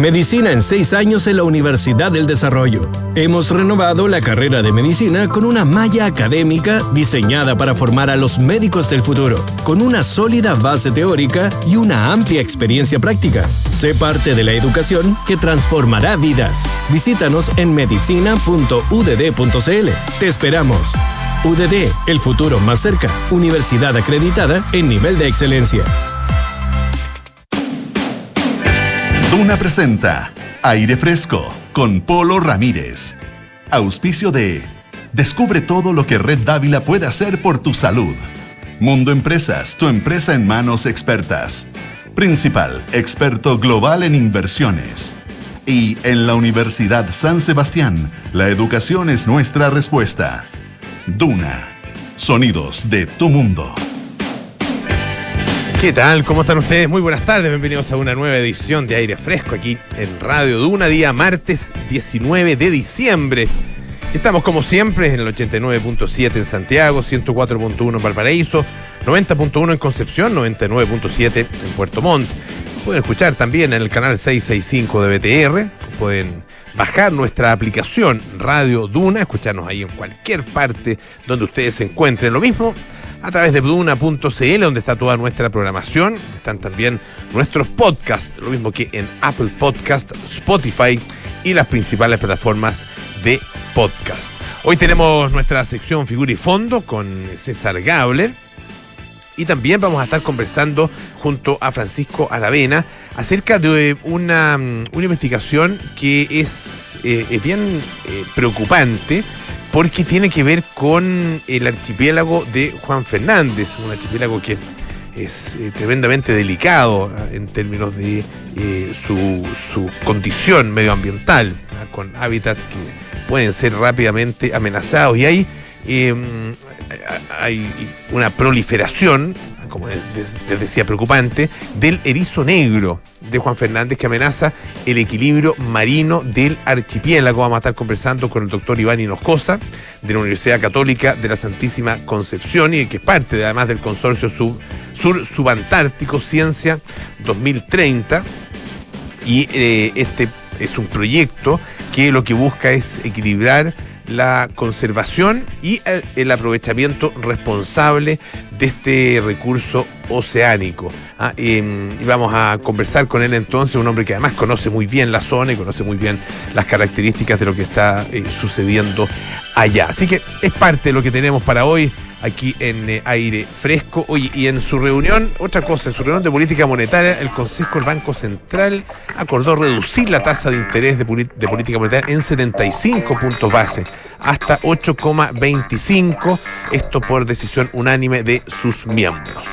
Medicina en seis años en la Universidad del Desarrollo. Hemos renovado la carrera de medicina con una malla académica diseñada para formar a los médicos del futuro, con una sólida base teórica y una amplia experiencia práctica. Sé parte de la educación que transformará vidas. Visítanos en medicina.udd.cl. Te esperamos. UDD, el futuro más cerca. Universidad acreditada en nivel de excelencia. Duna presenta Aire Fresco con Polo Ramírez. Auspicio de Descubre todo lo que Red Dávila puede hacer por tu salud. Mundo Empresas, tu empresa en manos expertas. Principal, experto global en inversiones. Y en la Universidad San Sebastián, la educación es nuestra respuesta. Duna, sonidos de tu mundo. ¿Qué tal? ¿Cómo están ustedes? Muy buenas tardes, bienvenidos a una nueva edición de Aire Fresco aquí en Radio Duna, día martes 19 de diciembre. Estamos como siempre en el 89.7 en Santiago, 104.1 en Valparaíso, 90.1 en Concepción, 99.7 en Puerto Montt. Pueden escuchar también en el canal 665 de BTR, pueden bajar nuestra aplicación Radio Duna, escucharnos ahí en cualquier parte donde ustedes se encuentren. Lo mismo a través de Duna.cl, donde está toda nuestra programación. Están también nuestros podcasts, lo mismo que en Apple Podcast, Spotify y las principales plataformas de podcast. Hoy tenemos nuestra sección Figura y Fondo con César Gabler. Y también vamos a estar conversando junto a Francisco Aravena acerca de una, una investigación que es, eh, es bien eh, preocupante porque tiene que ver con el archipiélago de Juan Fernández, un archipiélago que es eh, tremendamente delicado ah, en términos de eh, su, condición medioambiental, ah, con hábitats que pueden ser rápidamente amenazados. Y hay, em, hay una proliferación como les decía, preocupante, del erizo negro de Juan Fernández que amenaza el equilibrio marino del archipiélago. Vamos a estar conversando con el doctor Iván Hinojosa de la Universidad Católica de la Santísima Concepción y que es parte además del consorcio Sur Subantártico Ciencia 2030. Y eh, este es un proyecto que lo que busca es equilibrar la conservación y el, aprovechamiento responsable de este recurso oceánico. Ah, em, y vamos a conversar con él entonces, un hombre que además conoce muy bien la zona y conoce muy bien las características de lo que está eh, sucediendo allá. Así que es parte de lo que tenemos para hoy aquí en eh, aire fresco. Oye, y en su reunión, otra cosa, en su reunión de política monetaria, el Consejo del Banco Central acordó reducir la tasa de interés de, política monetaria en 75 puntos base, hasta 8,25, esto por decisión unánime de sus miembros.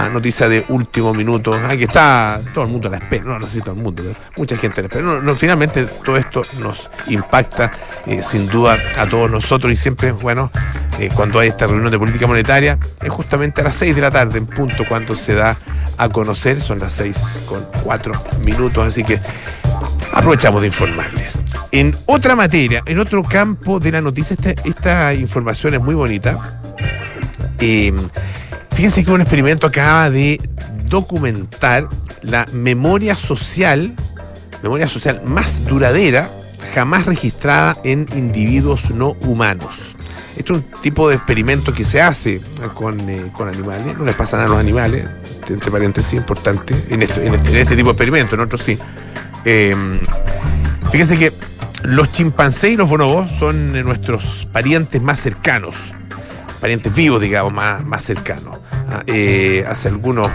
Ah, noticia de último minuto. Aquí está todo el mundo a la espera. No, no sé el mundo, mucha gente a la espera. No, finalmente todo esto nos impacta eh, sin duda a todos nosotros y siempre, bueno, eh, cuando hay esta reunión de política monetaria, es justamente a las 6 de la tarde en punto cuando se da a conocer. Son las 6 con 4 minutos, así que aprovechamos de informarles. En otra materia, en otro campo de la noticia, esta, esta información es muy bonita. Eh, Fíjense que un experimento acaba de documentar la memoria social, memoria social más duradera jamás registrada en individuos no humanos. Esto es un tipo de experimento que se hace con, eh, animales, no les pasa nada a los animales, entre paréntesis, importante, en este, en este, tipo de experimento, en otros sí. Em, fíjense que los chimpancés y los bonobos son nuestros parientes más cercanos parientes vivos, digamos, más, más cercanos. Ah, eh, hace algunos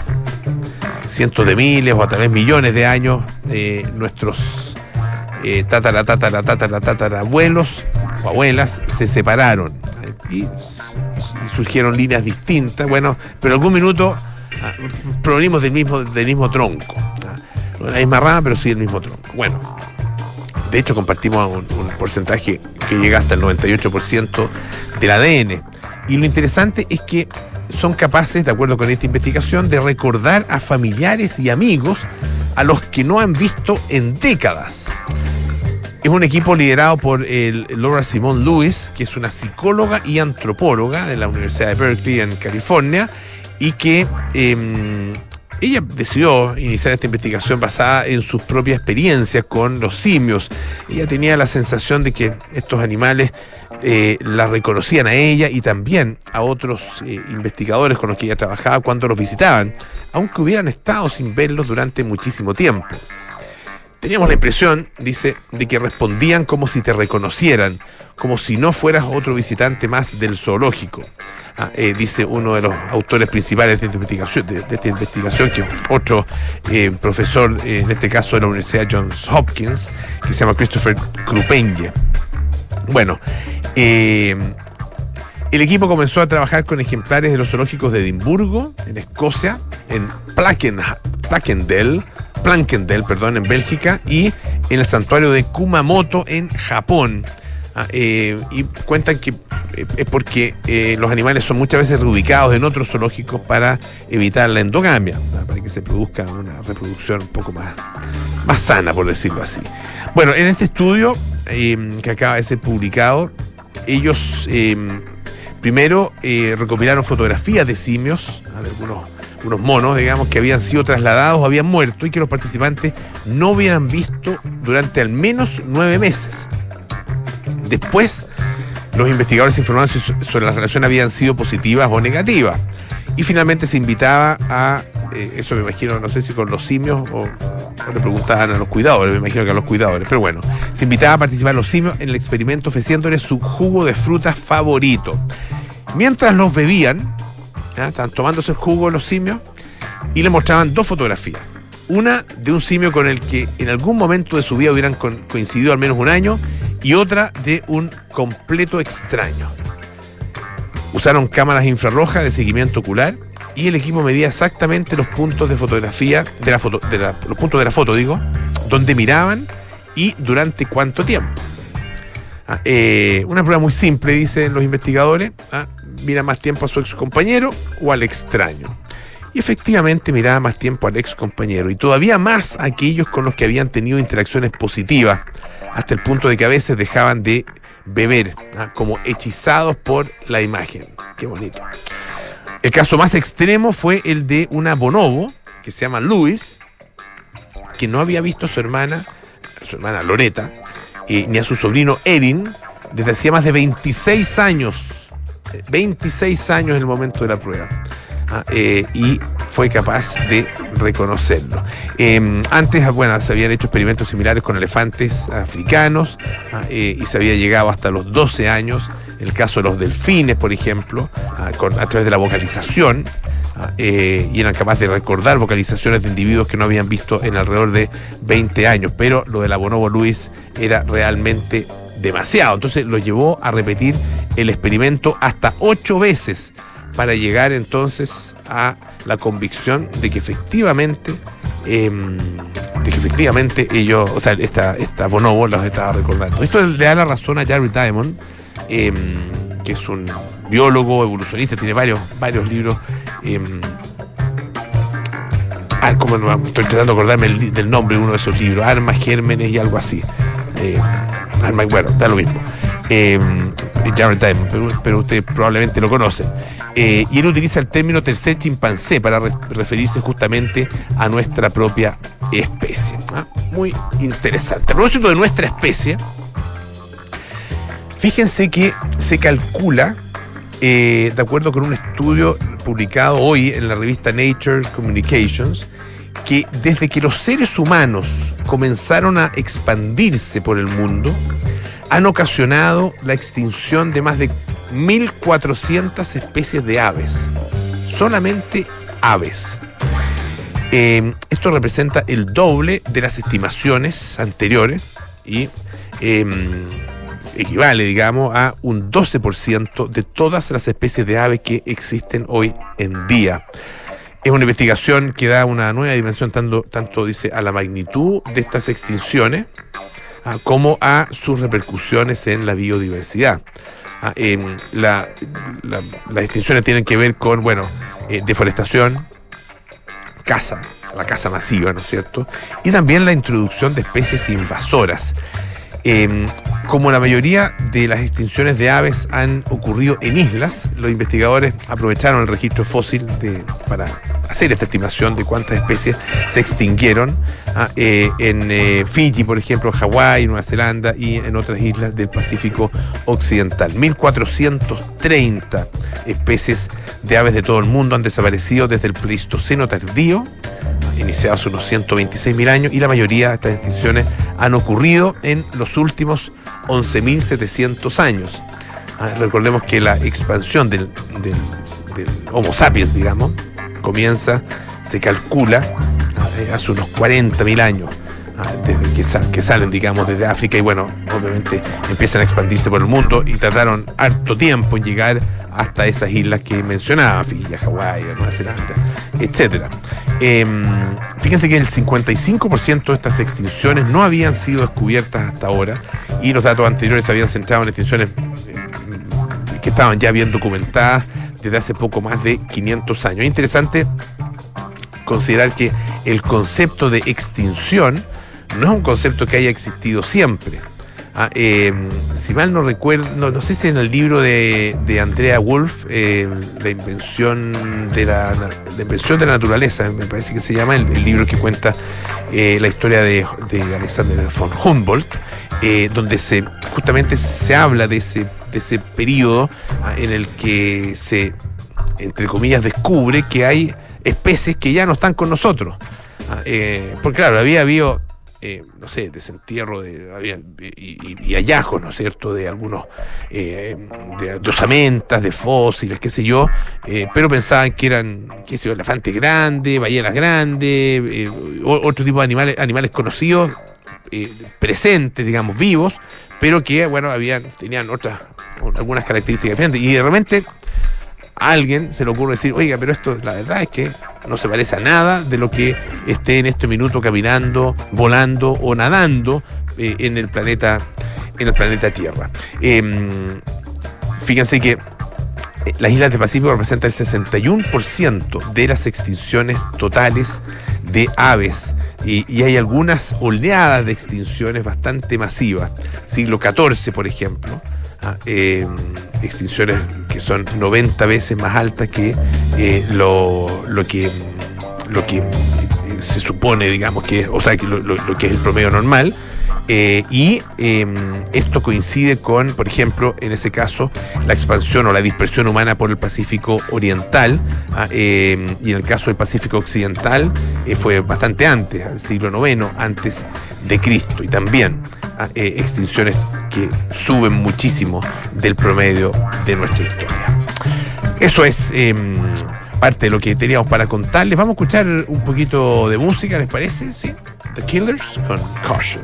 cientos de miles o a través millones de años, eh, nuestros eh, tatara, tatara, tatara, tatara abuelos o abuelas se separaron y, surgieron líneas distintas, bueno, pero algún minuto ah, provenimos del mismo, del mismo tronco. Ah, no la misma rama, pero sí del mismo tronco. Bueno, de hecho compartimos un, un porcentaje que llega hasta el 98% del ADN. Y lo interesante es que son capaces, de acuerdo con esta investigación, de recordar a familiares y amigos a los que no han visto en décadas. Es un equipo liderado por Laura Simone Lewis, que es una psicóloga y antropóloga de la Universidad de Berkeley en California, y que em, ella decidió iniciar esta investigación basada en sus propias experiencias con los simios. Ella tenía la sensación de que estos animales eh, la reconocían a ella y también a otros eh, investigadores con los que ella trabajaba cuando los visitaban, aunque hubieran estado sin verlos durante muchísimo tiempo. Teníamos la impresión, dice, de que respondían como si te reconocieran, como si no fueras otro visitante más del zoológico. Ah, eh, dice uno de los autores principales de esta investigación, que otro eh, profesor, eh, en este caso de la Universidad Johns Hopkins, que se llama Christopher Krupenge. Bueno, el equipo comenzó a trabajar con ejemplares de los zoológicos de Edimburgo, en Escocia, en Plackendel, Plankendel, perdón, en Bélgica, y en el santuario de Kumamoto, en Japón. Ah, eh, y cuentan que eh, es porque eh, los animales son muchas veces reubicados en otros zoológicos para evitar la endogamia, para que se produzca una reproducción un poco más, más sana, por decirlo así. Bueno, en este estudio que acaba de ser publicado, ellos primero recopilaron fotografías de simios, de algunos unos monos, digamos, que habían sido trasladados habían muerto y que los participantes no hubieran visto durante al menos nueve meses. Después, los investigadores informaron si sobre la relación habían sido positivas o negativas. Y finalmente se invitaba a, eh, eso me imagino, no sé si con los simios o, le preguntaban a los cuidadores, me imagino que a los cuidadores, pero bueno, se invitaba a participar los simios en el experimento ofreciéndoles su jugo de fruta favorito. Mientras los bebían, estaban tomándose el jugo los simios y le mostraban dos fotografías. Una de un simio con el que en algún momento de su vida hubieran coincidido al menos un año y otra de un completo extraño. Usaron cámaras infrarrojas de seguimiento ocular y el equipo medía exactamente los puntos de fotografía, de la foto, los puntos de la foto, digo, donde miraban y durante cuánto tiempo. Ah, eh, una prueba muy simple, dicen los investigadores. Ah, mira más tiempo a su ex compañero o al extraño. Y efectivamente miraba más tiempo al ex compañero y todavía más a aquellos con los que habían tenido interacciones positivas hasta el punto de que a veces dejaban de beber, ¿ah? como hechizados por la imagen. Qué bonito. El caso más extremo fue el de una bonobo, que se llama Luis, que no había visto a su hermana, a su hermana Loreta, eh, ni a su sobrino Erin, desde hacía más de 26 años. 26 años en el momento de la prueba. ¿Ah? Eh, y fue capaz de reconocerlo. Em, antes, bueno, se habían hecho experimentos similares con elefantes africanos ¿ah? eh, y se había llegado hasta los 12 años. El caso de los delfines, por ejemplo, ¿ah? a través de la vocalización. Eh, y eran capaces de recordar vocalizaciones de individuos que no habían visto en alrededor de 20 años. Pero lo de la Bonobo Luis era realmente demasiado. Entonces lo llevó a repetir el experimento hasta ocho veces para llegar entonces a la convicción de que efectivamente, em, de que efectivamente ellos, o sea, esta, esta Bonobo los estaba recordando. Esto le da la razón a Jerry Diamond, em, que es un biólogo, evolucionista, tiene varios, varios libros. Em, ah, como estoy tratando de acordarme del nombre de uno de esos libros, Armas, Gérmenes y algo así. Eh, bueno, da lo mismo. Diamond, pero, usted probablemente lo conoce. Eh, y él utiliza el término tercer chimpancé para referirse justamente a nuestra propia especie. ¿ah? Muy interesante. A propósito de nuestra especie, fíjense que se calcula, eh, de acuerdo con un estudio publicado hoy en la revista Nature Communications, que desde que los seres humanos comenzaron a expandirse por el mundo, han ocasionado la extinción de más de 1.400 especies de aves. Solamente aves. Em, esto representa el doble de las estimaciones anteriores y em, equivale, digamos, a un 12% de todas las especies de aves que existen hoy en día. Es una investigación que da una nueva dimensión tanto, tanto dice, a la magnitud de estas extinciones como a sus repercusiones en la biodiversidad. Ah, las extinciones tienen que ver con, bueno, eh, deforestación, caza, la caza masiva, ¿no es cierto? Y también la introducción de especies invasoras. Em, como la mayoría de las extinciones de aves han ocurrido en islas, los investigadores aprovecharon el registro fósil para hacer esta estimación de cuántas especies se extinguieron ah, eh, en eh, Fiji, por ejemplo, Hawái, Nueva Zelanda y en otras islas del Pacífico Occidental. 1.430 especies de aves de todo el mundo han desaparecido desde el Pleistoceno tardío iniciados unos 126.000 años y la mayoría de estas extinciones han ocurrido en los últimos 11.700 años. Ah, recordemos que la expansión del, Homo sapiens, digamos, comienza, se calcula, ah, hace unos 40.000 años. Ah, desde que, salen, digamos, desde África y bueno, obviamente empiezan a expandirse por el mundo y tardaron harto tiempo en llegar hasta esas islas que mencionaba, Fiji, Hawái, Nueva Zelanda, etcétera. Em, fíjense que el 55% de estas extinciones no habían sido descubiertas hasta ahora y los datos anteriores se habían centrado en extinciones em, que estaban ya bien documentadas desde hace poco más de 500 años. Es interesante considerar que el concepto de extinción no es un concepto que haya existido siempre. Ah, em, si mal no recuerdo, no, sé si en el libro de, Andrea Wolf, eh, la invención de la, invención de la naturaleza, me parece que se llama el, libro que cuenta eh, la historia de, Alexander von Humboldt, eh, donde se justamente se habla de ese, de ese periodo ah, en el que se, entre comillas, descubre que hay especies que ya no están con nosotros. Ah, porque claro, había habido eh, no sé, desentierro de, y, hallazgos, ¿no es cierto?, de algunos, eh, de, osamentas, de fósiles, qué sé yo, eh, pero pensaban que eran, qué sé yo, elefantes grandes, ballenas grandes, otro tipo de animales, animales conocidos, presentes, digamos, vivos, pero que, bueno, habían, tenían otras, algunas características diferentes. Y de repente alguien se le ocurre decir, oiga, pero esto la verdad es que no se parece a nada de lo que esté en este minuto caminando, volando o nadando eh, en el planeta, en el planeta Tierra. Em, fíjense que eh, las islas del Pacífico representan el 61% de las extinciones totales de aves y, y, hay algunas oleadas de extinciones bastante masivas. Siglo XIV, por ejemplo, eh, extinciones que son 90 veces más altas que eh, lo, que lo que se supone, digamos, que, o sea, que lo, que es el promedio normal. Eh, y em, esto coincide con, por ejemplo, en ese caso, la expansión o la dispersión humana por el Pacífico Oriental, ah, em, y en el caso del Pacífico Occidental fue bastante antes, al siglo IX antes de Cristo, y también ah, extinciones que suben muchísimo del promedio de nuestra historia. Eso es em, parte de lo que teníamos para contarles. Vamos a escuchar un poquito de música, ¿les parece? ¿Sí? The Killers con Caution.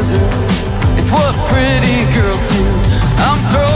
It's what pretty girls do. I'm throwing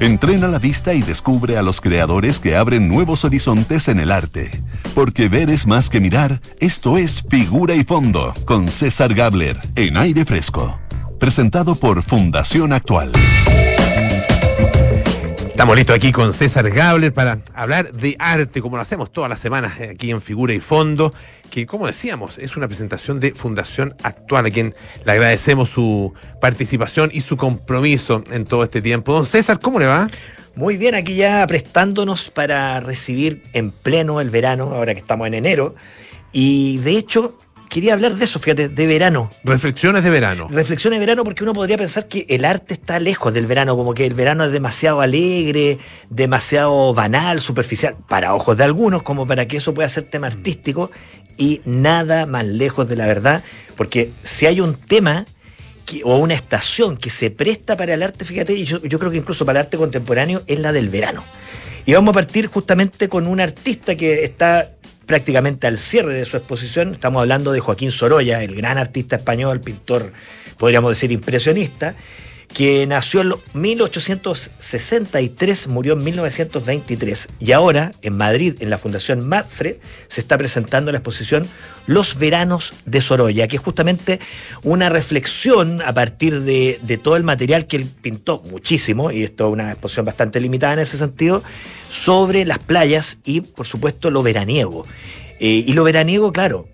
Entrena la vista y descubre a los creadores que abren nuevos horizontes en el arte. Porque ver es más que mirar, esto es Figura y Fondo, con César Gabler, en aire fresco. Presentado por Fundación Actual. Estamos listos aquí con César Gabler para hablar de arte, como lo hacemos todas las semanas aquí en Figura y Fondo, que como decíamos, es una presentación de Fundación Actual, a quien le agradecemos su participación y su compromiso en todo este tiempo. Don César, ¿cómo le va? Muy bien, aquí ya prestándonos para recibir en pleno el verano, ahora que estamos en enero. Y de hecho, quería hablar de eso, fíjate, de verano. Reflexiones de verano. Reflexiones de verano porque uno podría pensar que el arte está lejos del verano, como que el verano es demasiado alegre, demasiado banal, superficial, para ojos de algunos, como para que eso pueda ser tema artístico, y nada más lejos de la verdad, porque si hay un tema o una estación que se presta para el arte, fíjate, y yo, yo creo que incluso para el arte contemporáneo, es la del verano. Y vamos a partir justamente con un artista que está prácticamente al cierre de su exposición. Estamos hablando de Joaquín Sorolla, el gran artista español, pintor, podríamos decir, impresionista, que nació en 1863, murió en 1923 y ahora en Madrid, en la Fundación Mafre, se está presentando la exposición Los Veranos de Sorolla, que es justamente una reflexión a partir de, de todo el material que él pintó muchísimo, y esto es una exposición bastante limitada en ese sentido, sobre las playas y, por supuesto, lo veraniego. Eh, y lo veraniego, claro,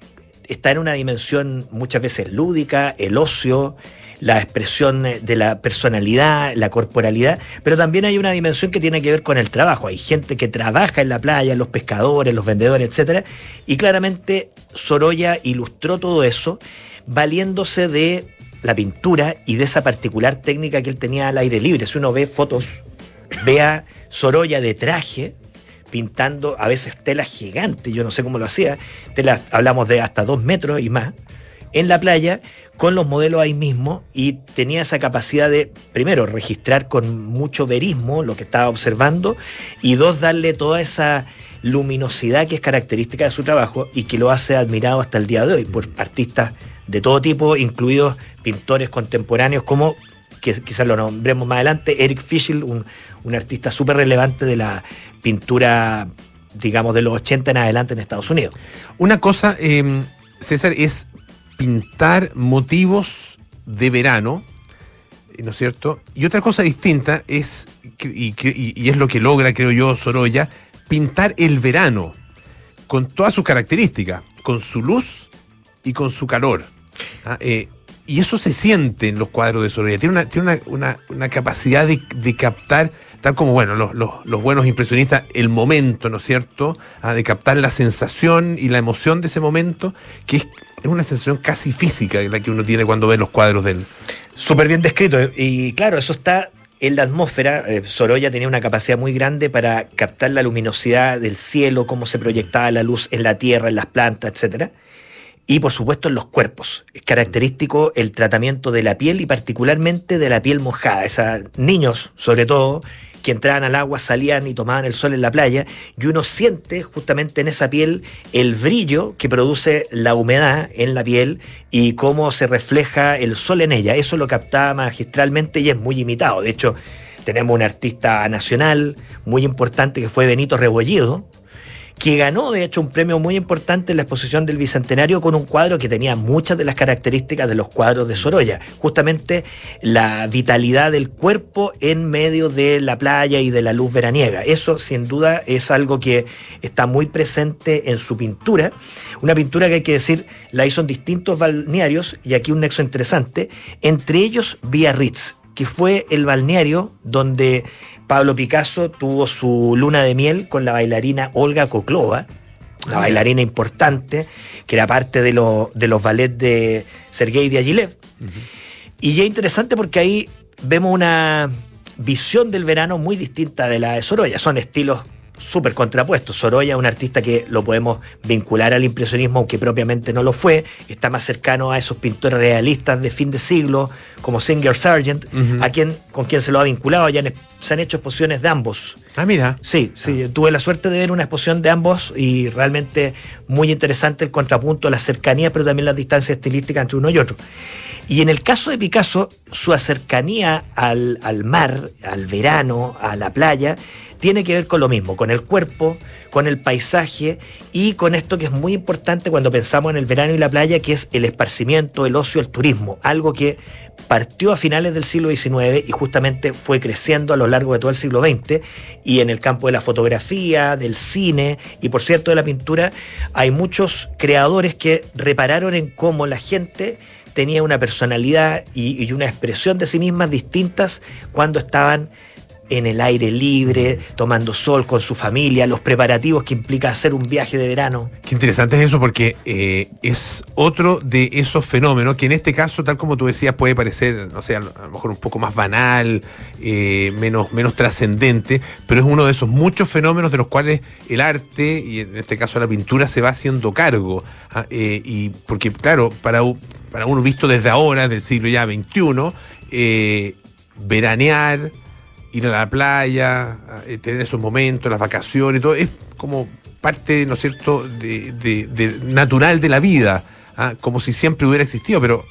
está en una dimensión muchas veces lúdica, el ocio, la expresión de la personalidad, la corporalidad, pero también hay una dimensión que tiene que ver con el trabajo. Hay gente que trabaja en la playa, los pescadores, los vendedores, etcétera, y claramente Sorolla ilustró todo eso valiéndose de la pintura y de esa particular técnica que él tenía al aire libre. Si uno ve fotos, vea Sorolla de traje, pintando a veces telas gigantes, yo no sé cómo lo hacía, telas, hablamos de hasta dos metros y más, en la playa, con los modelos ahí mismo, y tenía esa capacidad de, primero, registrar con mucho verismo lo que estaba observando, y dos, darle toda esa luminosidad que es característica de su trabajo y que lo hace admirado hasta el día de hoy por artistas de todo tipo, incluidos pintores contemporáneos como, que quizás lo nombremos más adelante, Eric Fischl, un, un artista súper relevante de la pintura, digamos, de los 80 en adelante en Estados Unidos. Una cosa, eh, César, es pintar motivos de verano, ¿no es cierto? Y otra cosa distinta es, y, es lo que logra, creo yo, Sorolla, pintar el verano con todas sus características, con su luz y con su calor. ¿ah? Eh, y eso se siente en los cuadros de Sorolla. Tiene una, tiene una, una, capacidad de, de, captar, tal como bueno, los, los, buenos impresionistas, el momento, ¿no es cierto? Ah, de captar la sensación y la emoción de ese momento, que es, es una sensación casi física la que uno tiene cuando ve los cuadros de él. Súper bien descrito. Y claro, eso está en la atmósfera. Eh, Sorolla tenía una capacidad muy grande para captar la luminosidad del cielo, cómo se proyectaba la luz en la tierra, en las plantas, etcétera y por supuesto en los cuerpos. Es característico el tratamiento de la piel y particularmente de la piel mojada. Esos niños, sobre todo, que entraban al agua, salían y tomaban el sol en la playa, y uno siente justamente en esa piel el brillo que produce la humedad en la piel y cómo se refleja el sol en ella. Eso lo captaba magistralmente y es muy imitado. De hecho, tenemos un artista nacional muy importante que fue Benito Rebollido, que ganó de hecho un premio muy importante en la exposición del Bicentenario con un cuadro que tenía muchas de las características de los cuadros de Sorolla, justamente la vitalidad del cuerpo en medio de la playa y de la luz veraniega. Eso sin duda es algo que está muy presente en su pintura, una pintura que hay que decir la hizo en distintos balnearios y aquí un nexo interesante, entre ellos Biarritz, que fue el balneario donde Pablo Picasso tuvo su luna de miel con la bailarina Olga Koklova, una bailarina importante, que era parte de, lo, de los ballets de Sergei Diaghilev. Uh -huh. Y ya interesante porque ahí vemos una visión del verano muy distinta de la de Sorolla. Son estilos súper contrapuestos. Sorolla es un artista que lo podemos vincular al impresionismo, aunque propiamente no lo fue. Está más cercano a esos pintores realistas de fin de siglo, como Singer Sargent, uh -huh. a quien, con quien se lo ha vinculado. Ya se han hecho exposiciones de ambos Ah, mira. Sí, sí, tuve la suerte de ver una exposición de ambos y realmente muy interesante el contrapunto, las cercanías, pero también las distancias estilísticas entre uno y otro. Y en el caso de Picasso, su cercanía al, al mar, al verano, a la playa, tiene que ver con lo mismo, con el cuerpo, con el paisaje y con esto que es muy importante cuando pensamos en el verano y la playa, que es el esparcimiento, el ocio, el turismo, algo que partió a finales del siglo XIX y justamente fue creciendo a lo largo de todo el siglo XX y en el campo de la fotografía, del cine y por cierto de la pintura, hay muchos creadores que repararon en cómo la gente tenía una personalidad y, una expresión de sí mismas distintas cuando estaban en el aire libre, tomando sol con su familia, los preparativos que implica hacer un viaje de verano. Qué interesante es eso porque eh, es otro de esos fenómenos que en este caso, tal como tú decías, puede parecer, no sé, a lo mejor un poco más banal, eh, menos, menos trascendente, pero es uno de esos muchos fenómenos de los cuales el arte, y en este caso la pintura, se va haciendo cargo. ¿ah? Eh, y porque, claro, para, para uno visto desde ahora, del siglo ya XXI, veranear, ir a la playa, eh, tener esos momentos, las vacaciones, todo, es como parte, ¿no es cierto?, de, de, de natural de la vida, ¿ah? como si siempre hubiera existido, pero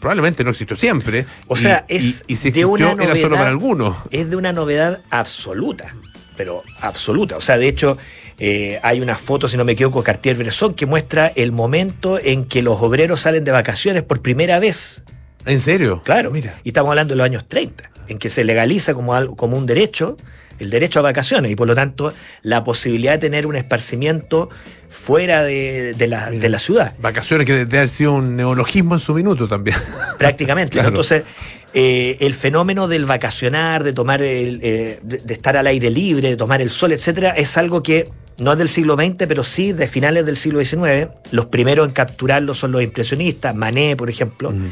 probablemente no existió siempre. O sea, es y, y si existió, de una novedad, era solo para algunos. Es de una novedad absoluta, pero absoluta. O sea, de hecho, eh, hay una foto, si no me equivoco, Cartier-Bresson, que muestra el momento en que los obreros salen de vacaciones por primera vez. ¿En serio? Claro. Mira. Y estamos hablando de los años 30 en que se legaliza como, algo, como un derecho el derecho a vacaciones y por lo tanto la posibilidad de tener un esparcimiento fuera de, de, la, Mira, de la, ciudad. Vacaciones que debe haber sido un neologismo en su minuto también. Prácticamente. claro. Entonces, eh, el fenómeno del vacacionar, de tomar el, eh, de, de, estar al aire libre, de tomar el sol, etcétera, es algo que no es del siglo XX, pero sí de finales del siglo XIX. Los primeros en capturarlo son los impresionistas, Manet, por ejemplo. Mm.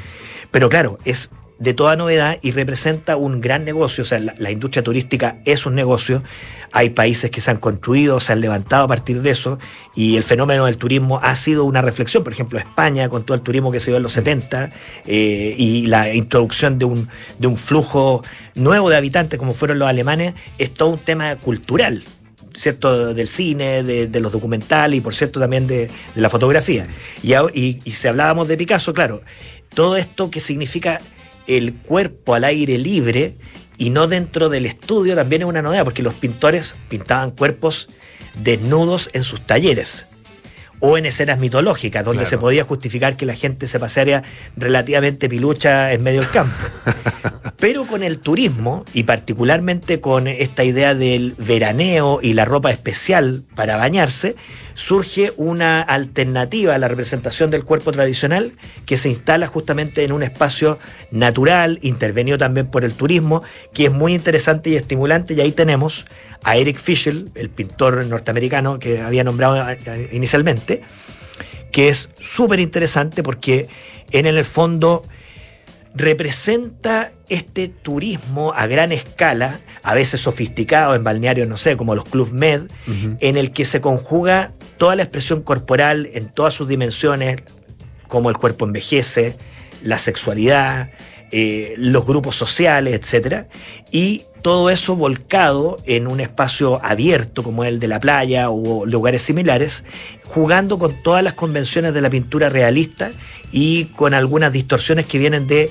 Pero claro, es de toda novedad y representa un gran negocio. O sea, la, la, industria turística es un negocio. Hay países que se han construido, se han levantado a partir de eso y el fenómeno del turismo ha sido una reflexión. Por ejemplo, España, con todo el turismo que se dio en los 70 eh, y la introducción de un, de un flujo nuevo de habitantes como fueron los alemanes, es todo un tema cultural. ¿cierto? Del cine, de, de, los documentales y por cierto también de, de la fotografía. Y, y, y si hablábamos de Picasso, claro, todo esto que significa el cuerpo al aire libre y no dentro del estudio también es una novedad, porque los pintores pintaban cuerpos desnudos en sus talleres o en escenas mitológicas, donde claro. se podía justificar que la gente se paseara relativamente pilucha en medio del campo. Pero con el turismo, y particularmente con esta idea del veraneo y la ropa especial para bañarse, surge una alternativa a la representación del cuerpo tradicional que se instala justamente en un espacio natural, intervenido también por el turismo, que es muy interesante y estimulante, y ahí tenemos a Eric Fischel, el pintor norteamericano que había nombrado inicialmente, que es súper interesante porque en el fondo representa este turismo a gran escala, a veces sofisticado en balnearios, no sé, como los Club Med, uh -huh. en el que se conjuga toda la expresión corporal en todas sus dimensiones, como el cuerpo envejece, la sexualidad, eh, los grupos sociales, etcétera, y todo eso volcado en un espacio abierto como el de la playa o lugares similares, jugando con todas las convenciones de la pintura realista y con algunas distorsiones que vienen de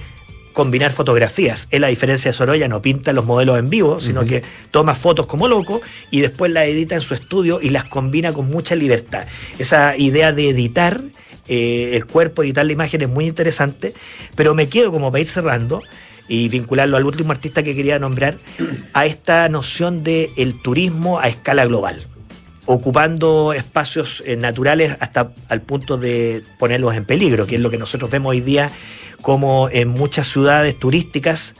combinar fotografías. Él, a diferencia de Sorolla, no pinta los modelos en vivo, sino uh -huh. que toma fotos como loco y después las edita en su estudio y las combina con mucha libertad. Esa idea de editar eh, el cuerpo, editar la imagen es muy interesante, pero me quedo como para ir cerrando y vincularlo al último artista que quería nombrar, a esta noción de el turismo a escala global ocupando espacios eh, naturales hasta al punto de ponerlos en peligro, que es lo que nosotros vemos hoy día como en muchas ciudades turísticas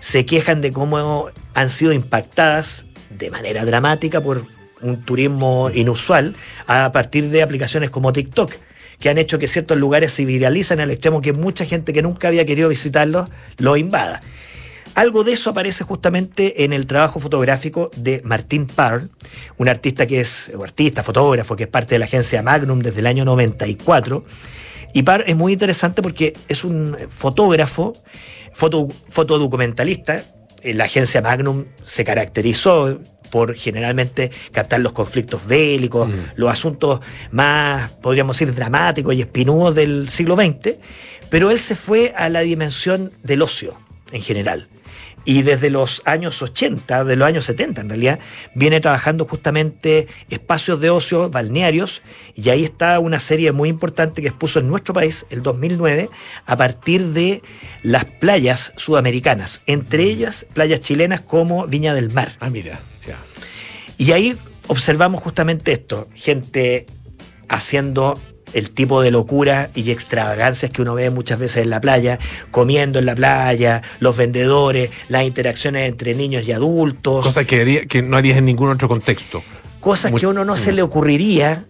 se quejan de cómo han sido impactadas de manera dramática por un turismo inusual a partir de aplicaciones como TikTok que han hecho que ciertos lugares se viralizan al extremo que mucha gente que nunca había querido visitarlos lo invada. Algo de eso aparece justamente en el trabajo fotográfico de Martín Parr, un artista que es, o artista, fotógrafo, que es parte de la agencia Magnum desde el año 94. Y Parr es muy interesante porque es un fotógrafo, foto, fotodocumentalista. La agencia Magnum se caracterizó por generalmente captar los conflictos bélicos, Mm. los asuntos más, podríamos decir, dramáticos y espinudos del siglo XX, pero él se fue a la dimensión del ocio en general. Y desde los años 80, de los años 70 en realidad, viene trabajando justamente espacios de ocio balnearios y ahí está una serie muy importante que expuso en nuestro país el 2009 a partir de las playas sudamericanas, entre ellas playas chilenas como Viña del Mar. Ah, mira. Ya. Y ahí observamos justamente esto, gente haciendo el tipo de locura y extravagancias que uno ve muchas veces en la playa, comiendo en la playa, los vendedores, las interacciones entre niños y adultos, Cosas que, haría- que no harías en ningún otro contexto. cosas muy- que a uno no se le ocurriría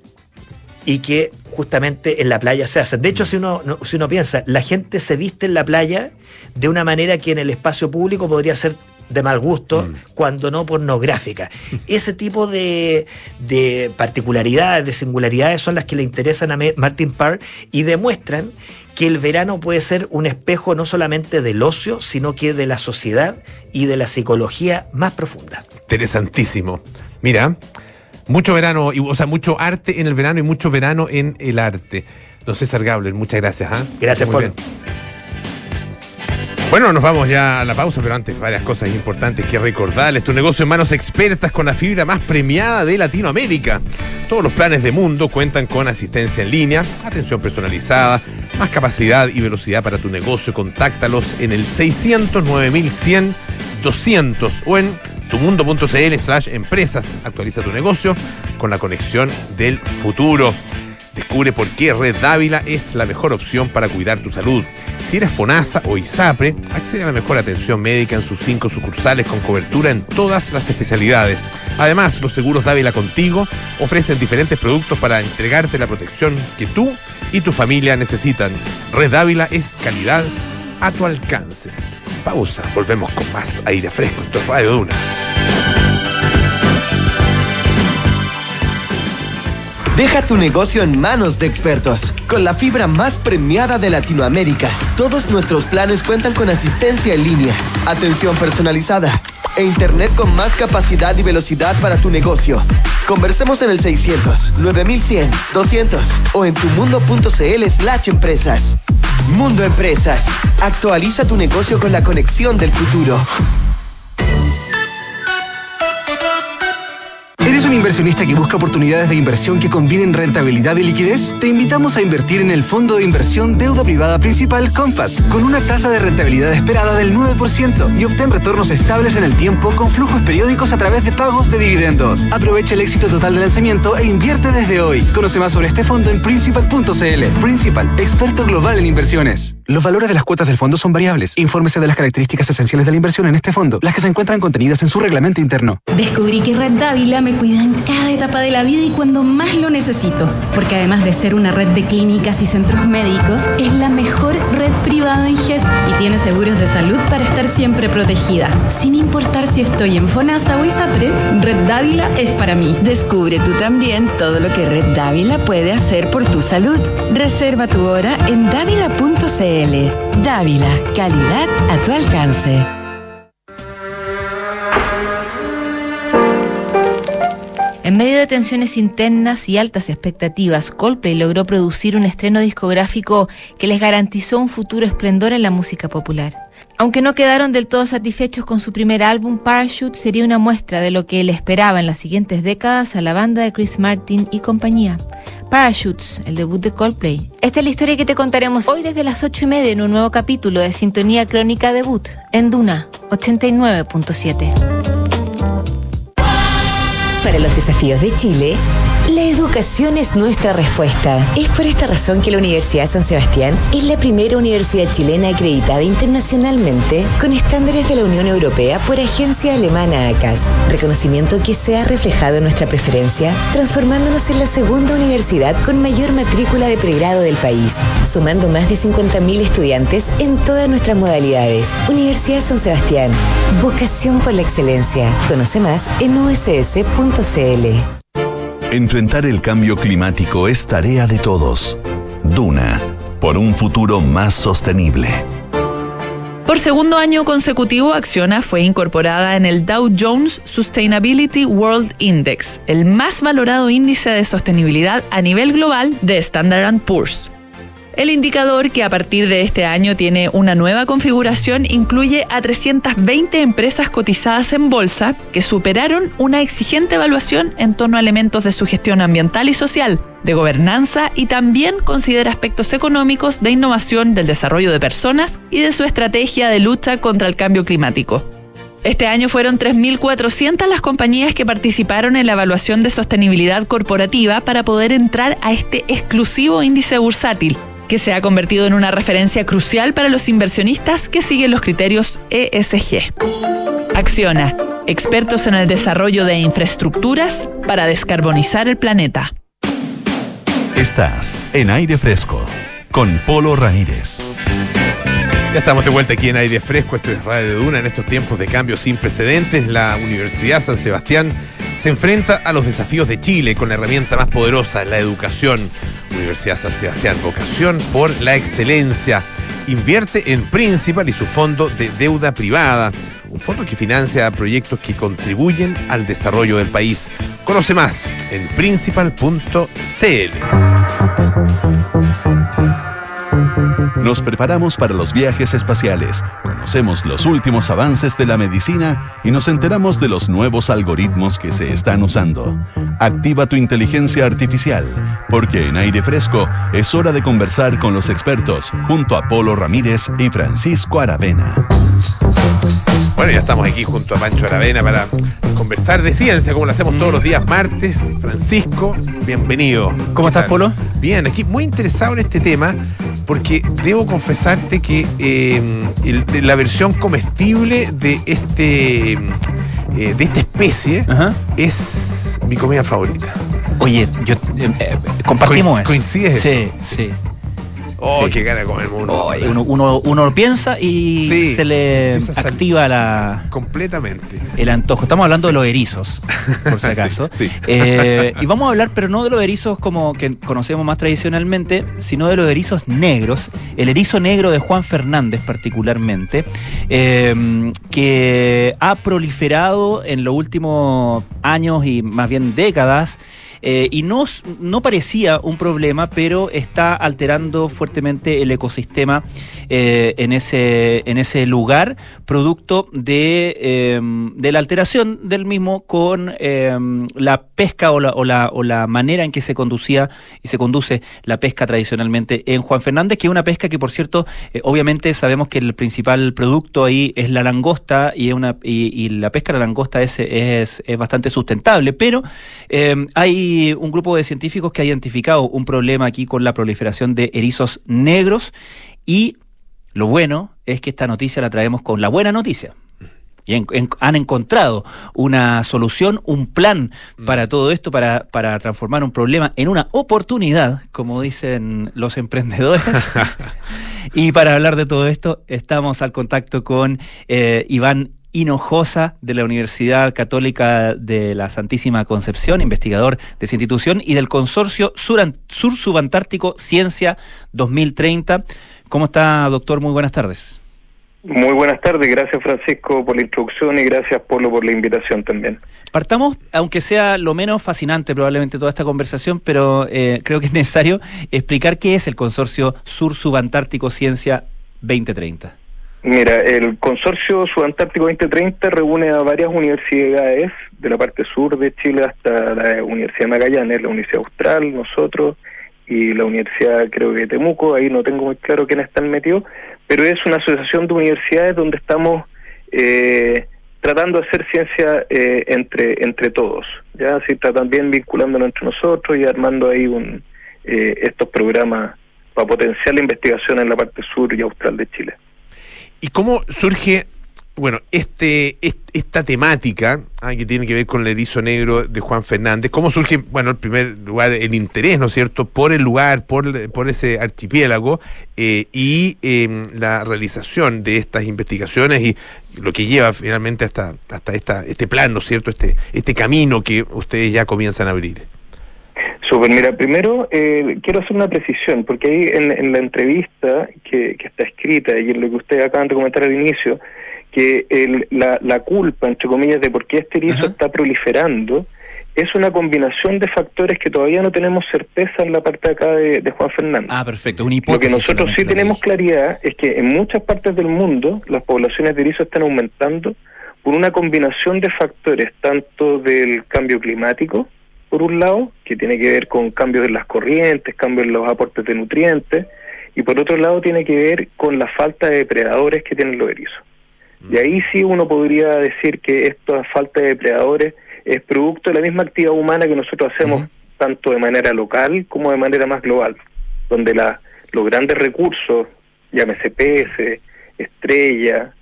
y que justamente en la playa se hacen. De hecho, si uno, no- si uno piensa, la gente se viste en la playa de una manera que en el espacio público podría ser de mal gusto, Mm. cuando no pornográfica. Ese tipo de, de particularidades, de singularidades son las que le interesan a Martin Parr y demuestran que el verano puede ser un espejo no solamente del ocio, sino que de la sociedad y de la psicología más profunda. Interesantísimo. Mira, mucho verano, o sea, mucho arte en el verano y mucho verano en el arte. Don César Gabler, muchas gracias. ¿ah? Gracias, Muy Polo. bien. Bueno, nos vamos ya a la pausa, pero antes varias cosas importantes que recordarles. Tu negocio en manos expertas con la fibra más premiada de Latinoamérica. Todos los planes de Mundo cuentan con asistencia en línea, atención personalizada, más capacidad y velocidad para tu negocio. Contáctalos en el 600 9100 200 o en tumundo.cl slash empresas. Actualiza tu negocio con la conexión del futuro. Descubre por qué Red Dávila es la mejor opción para cuidar tu salud. Si eres FONASA o ISAPRE, accede a la mejor atención médica en sus cinco sucursales con cobertura en todas las especialidades. Además, los seguros Dávila Contigo ofrecen diferentes productos para entregarte la protección que tú y tu familia necesitan. Red Dávila es calidad a tu alcance. Pausa, volvemos con más aire fresco en tu radio Duna. Deja tu negocio en manos de expertos. Con la fibra más premiada de Latinoamérica, todos nuestros planes cuentan con asistencia en línea, atención personalizada e internet con más capacidad y velocidad para tu negocio. Conversemos en el 600 9100 200 o en tumundo.cl slash empresas. Mundo Empresas. Actualiza tu negocio con la conexión del futuro. Un inversionista que busca oportunidades de inversión que combinen rentabilidad y liquidez? Te invitamos a invertir en el fondo de inversión deuda privada principal Compass, con una tasa de rentabilidad esperada del 9% y obtén retornos estables en el tiempo con flujos periódicos a través de pagos de dividendos. Aprovecha el éxito total del lanzamiento e invierte desde hoy. Conoce más sobre este fondo en principal.cl. Principal, experto global en inversiones. Los valores de las cuotas del fondo son variables. Infórmese de las características esenciales de la inversión en este fondo, las que se encuentran contenidas en su reglamento interno. Descubrí que Red Dávila me cuida en cada etapa de la vida y cuando más lo necesito. Porque además de ser una red de clínicas y centros médicos, es la mejor red privada en GES y tiene seguros de salud para estar siempre protegida. Sin importar si estoy en FONASA o ISAPRE, Red Dávila es para mí. Descubre tú también todo lo que Red Dávila puede hacer por tu salud. Reserva tu hora en dávila.cl. Dávila, calidad a tu alcance. En medio de tensiones internas y altas expectativas, Coldplay logró producir un estreno discográfico que les garantizó un futuro esplendor en la música popular. Aunque no quedaron del todo satisfechos con su primer álbum, Parachute sería una muestra de lo que le esperaba en las siguientes décadas a la banda de Chris Martin y compañía. Parachutes, el debut de Coldplay. Esta es la historia que te contaremos hoy desde las 8 y media en un nuevo capítulo de Sintonía Crónica Debut en Duna 89.7. Para los desafíos de Chile, la educación es nuestra respuesta. Es por esta razón que la Universidad San Sebastián es la primera universidad chilena acreditada internacionalmente con estándares de la Unión Europea por agencia alemana ACAS. Reconocimiento que se ha reflejado en nuestra preferencia, transformándonos en la segunda universidad con mayor matrícula de pregrado del país, sumando más de 50.000 estudiantes en todas nuestras modalidades. Universidad San Sebastián, vocación por la excelencia. Conoce más en uss.cl. Enfrentar el cambio climático es tarea de todos. Duna, por un futuro más sostenible. Por segundo año consecutivo, Acciona fue incorporada en el Dow Jones Sustainability World Index, el más valorado índice de sostenibilidad a nivel global de Standard Poor's. El indicador, que a partir de este año tiene una nueva configuración, incluye a 320 empresas cotizadas en bolsa que superaron una exigente evaluación en torno a elementos de su gestión ambiental y social, de gobernanza y también considera aspectos económicos de innovación del desarrollo de personas y de su estrategia de lucha contra el cambio climático. Este año fueron 3.400 las compañías que participaron en la evaluación de sostenibilidad corporativa para poder entrar a este exclusivo índice bursátil, que se ha convertido en una referencia crucial para los inversionistas que siguen los criterios ESG. Acciona, expertos en el desarrollo de infraestructuras para descarbonizar el planeta. Estás en aire fresco con Polo Ramírez. Ya estamos de vuelta aquí en aire fresco, esto es Radio Duna en estos tiempos de cambio sin precedentes. La Universidad San Sebastián se enfrenta a los desafíos de Chile con la herramienta más poderosa, la educación. Universidad San Sebastián, vocación por la excelencia. Invierte en Principal y su fondo de deuda privada, un fondo que financia proyectos que contribuyen al desarrollo del país. Conoce más en principal.cl. Nos preparamos para los viajes espaciales, conocemos los últimos avances de la medicina y nos enteramos de los nuevos algoritmos que se están usando. Activa tu inteligencia artificial, porque en aire fresco es hora de conversar con los expertos junto a Polo Ramírez y Francisco Aravena. Bueno, ya estamos aquí junto a Pancho Aravena para conversar de ciencia, como lo hacemos todos los días martes. Francisco, bienvenido. ¿Cómo estás, Polo? Bien, aquí muy interesado en este tema, porque debo confesarte que eh, la versión comestible de este eh, de esta especie es mi comida favorita. Oye, yo eh, compartimos ¿Coincides? Sí, sí. Oh, qué gana de comer uno. uno, uno, uno piensa y se le activa la. Completamente. El antojo. Estamos hablando de los erizos, por si acaso. Eh, y vamos a hablar, pero no de los erizos como que conocemos más tradicionalmente, sino de los erizos negros. El erizo negro de Juan Fernández, particularmente, em, que ha proliferado en los últimos años y más bien décadas eh, y no, no parecía un problema, pero está alterando fuertemente el ecosistema eh, en, ese, en ese lugar, producto de, em, de la alteración del mismo con la pesca o la, o, la, manera en que se conducía y se conduce la pesca tradicionalmente en Juan Fernández, que es una pesca que, por cierto, eh, obviamente sabemos que el principal producto ahí es la langosta y, una, y, la pesca de la langosta es, es, es bastante sustentable, pero em, hay un grupo de científicos que ha identificado un problema aquí con la proliferación de erizos negros y lo bueno es que esta noticia la traemos con la buena noticia. Y han encontrado una solución, un plan mm. para todo esto, para, para transformar un problema en una oportunidad, como dicen los emprendedores. y para hablar de todo esto, estamos al contacto con eh, Iván Hinojosa de la Universidad Católica de la Santísima Concepción, investigador de esa institución, y del Consorcio Sur, Subantártico Ciencia 2030. ¿Cómo está, doctor? Muy buenas tardes. Muy buenas tardes, gracias Francisco por la introducción y gracias Polo por la invitación también. Partamos, aunque sea lo menos fascinante probablemente toda esta conversación, pero eh, creo que es necesario explicar qué es el Consorcio Sur Subantártico Ciencia 2030. Mira, el Consorcio Subantártico 2030 reúne a varias universidades de la parte sur de Chile hasta la Universidad de Magallanes, la Universidad Austral, nosotros y la Universidad creo que Temuco, ahí no tengo muy claro quién están metidos, pero es una asociación de universidades donde estamos eh, tratando de hacer ciencia eh, entre entre todos, ya así también vinculándonos entre nosotros y armando ahí un eh, estos programas para potenciar la investigación en la parte sur y austral de Chile. ¿Y cómo surge, bueno, este, esta temática ah, que tiene que ver con el erizo negro de Juan Fernández? ¿Cómo surge, bueno, en primer lugar, el interés, ¿no es cierto?, por el lugar, por, por ese archipiélago eh, y em, la realización de estas investigaciones y lo que lleva finalmente hasta, hasta esta, este plan, ¿no es cierto?, este, este camino que ustedes ya comienzan a abrir. Super, mira, primero eh, quiero hacer una precisión, porque ahí en, la entrevista que, está escrita y en lo que ustedes acaban de comentar al inicio, que la, culpa, entre comillas, de por qué este erizo está proliferando, es una combinación de factores que todavía no tenemos certeza en la parte de acá de, Juan Fernández. Ah, perfecto, una Lo que nosotros sí tenemos claridad es que en muchas partes del mundo las poblaciones de erizo están aumentando por una combinación de factores, tanto del cambio climático, por un lado, que tiene que ver con cambios en las corrientes, cambios en los aportes de nutrientes, y por otro lado tiene que ver con la falta de depredadores que tienen los erizos. Y ahí sí uno podría decir que esta falta de depredadores es producto de la misma actividad humana que nosotros hacemos tanto de manera local como de manera más global, donde la, los grandes recursos, llámese peces, estrella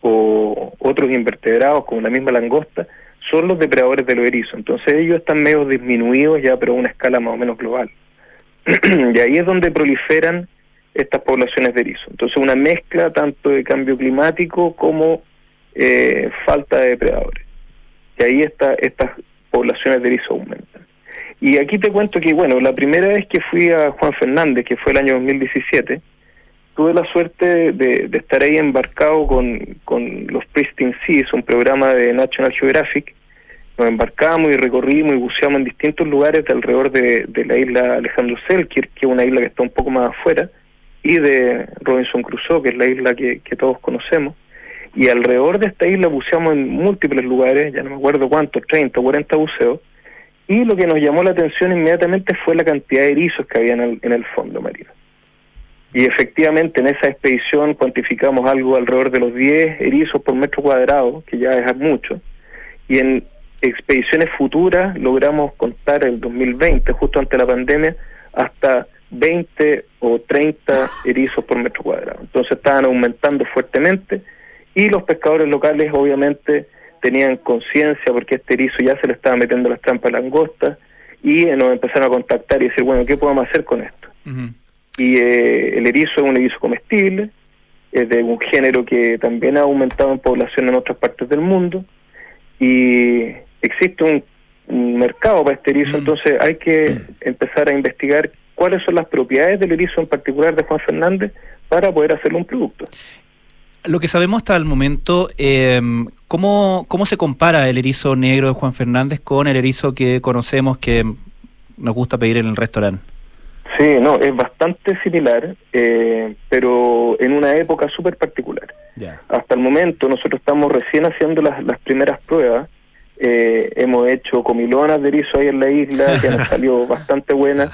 o otros invertebrados como la misma langosta, son los depredadores de los erizos. Entonces ellos están medio disminuidos ya, pero a una escala más o menos global. y ahí es donde proliferan estas poblaciones de erizos. Entonces una mezcla tanto de cambio climático como eh, falta de depredadores. Y ahí está, estas poblaciones de erizos aumentan. Y aquí te cuento que, bueno, la primera vez que fui a Juan Fernández, que fue el año 2017, tuve la suerte de, estar ahí embarcado con, con los Pristine Seas, un programa de National Geographic. Nos embarcamos y recorrimos y buceamos en distintos lugares de alrededor de, la isla Alejandro Selkirk, que es una isla que está un poco más afuera, y de Robinson Crusoe, que es la isla que, todos conocemos. Y alrededor de esta isla buceamos en múltiples lugares, ya no me acuerdo cuántos, 30 o 40 buceos, y lo que nos llamó la atención inmediatamente fue la cantidad de erizos que había en el, fondo marino. Y efectivamente en esa expedición cuantificamos algo alrededor de los 10 erizos por metro cuadrado, que ya es mucho, y en expediciones futuras logramos contar el 2020, justo ante la pandemia, hasta 20 o 30 erizos por metro cuadrado. Entonces estaban aumentando fuertemente y los pescadores locales obviamente tenían conciencia porque este erizo ya se le estaba metiendo las trampas langosta y nos empezaron a contactar y decir, bueno, ¿qué podemos hacer con esto? Y eh, el erizo es un erizo comestible, es de un género que también ha aumentado en población en otras partes del mundo. Y existe un, mercado para este erizo, entonces hay que empezar a investigar cuáles son las propiedades del erizo en particular de Juan Fernández para poder hacerle un producto. Lo que sabemos hasta el momento, eh, ¿cómo, ¿cómo se compara el erizo negro de Juan Fernández con el erizo que conocemos que nos gusta pedir en el restaurante? Sí, no, es bastante similar, eh, pero en una época súper particular. Hasta el momento nosotros estamos recién haciendo las, las primeras pruebas. Eh, hemos hecho comilonas de erizo ahí en la isla, que han salido bastante buenas,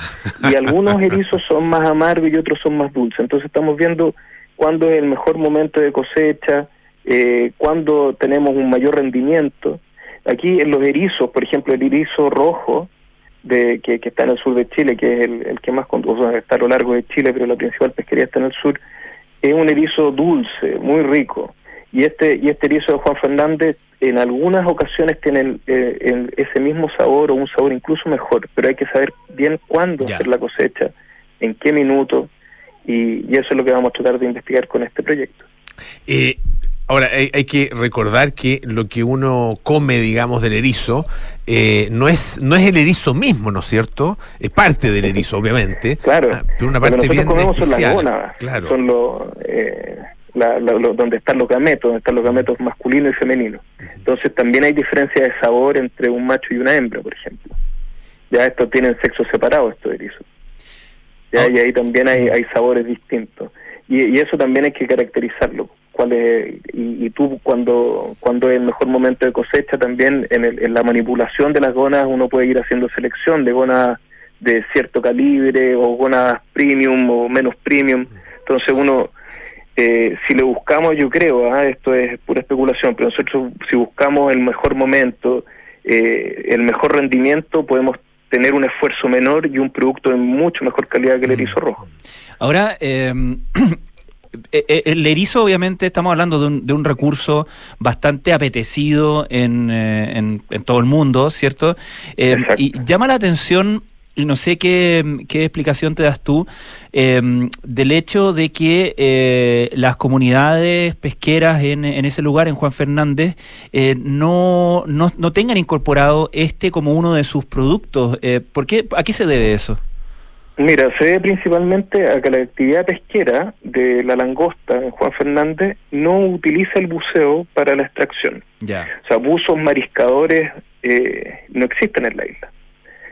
y algunos erizos son más amargos y otros son más dulces. Entonces estamos viendo cuándo es el mejor momento de cosecha, eh, cuándo tenemos un mayor rendimiento. Aquí en los erizos, por ejemplo, el erizo rojo, de, que, está en el sur de Chile, que es el, que más o está a lo largo de Chile, pero la principal pesquería está en el sur, es un erizo dulce, muy rico. Y este, y este erizo de Juan Fernández en algunas ocasiones tiene eh, ese mismo sabor o un sabor incluso mejor, pero hay que saber bien cuándo hacer la cosecha, en qué minuto, y, eso es lo que vamos a tratar de investigar con este proyecto. Eh, ahora, hay, que recordar que lo que uno come, digamos, del erizo, eh, no es no es el erizo mismo, ¿no es cierto? Es parte del erizo, obviamente. Claro. Ah, pero una parte bien comemos son las gónadas. Claro. Son los... Eh, donde están los gametos, donde están los gametos masculinos y femeninos. Entonces también hay diferencia de sabor entre un macho y una hembra, por ejemplo. Ya estos tienen sexo separado, estos erizos. ¿ya? y ahí también hay, hay sabores distintos. Y, eso también hay que caracterizarlo. ¿Cuál es, y, tú cuando, cuando es el mejor momento de cosecha también en, el, en la manipulación de las gonas uno puede ir haciendo selección de gonas de cierto calibre o gonas premium o menos premium. Entonces uno, eh, si le buscamos, yo creo, ¿ah? esto es pura especulación, pero nosotros si buscamos el mejor momento, eh, el mejor rendimiento, podemos tener un esfuerzo menor y un producto de mucho mejor calidad que el mm. erizo rojo. Ahora, em, e, e, el erizo, obviamente, estamos hablando de un, recurso bastante apetecido en, eh, en, todo el mundo, ¿cierto? Y llama la atención y no sé qué, qué, explicación te das tú del hecho de que eh, las comunidades pesqueras en, en, ese lugar, en Juan Fernández, eh, no, no, no, tengan incorporado este como uno de sus productos. Eh, ¿por qué, ¿A qué se debe eso? Mira, se debe principalmente a que la actividad pesquera de la langosta en Juan Fernández no utiliza el buceo para la extracción. Ya. O sea, buzos mariscadores no existen en la isla.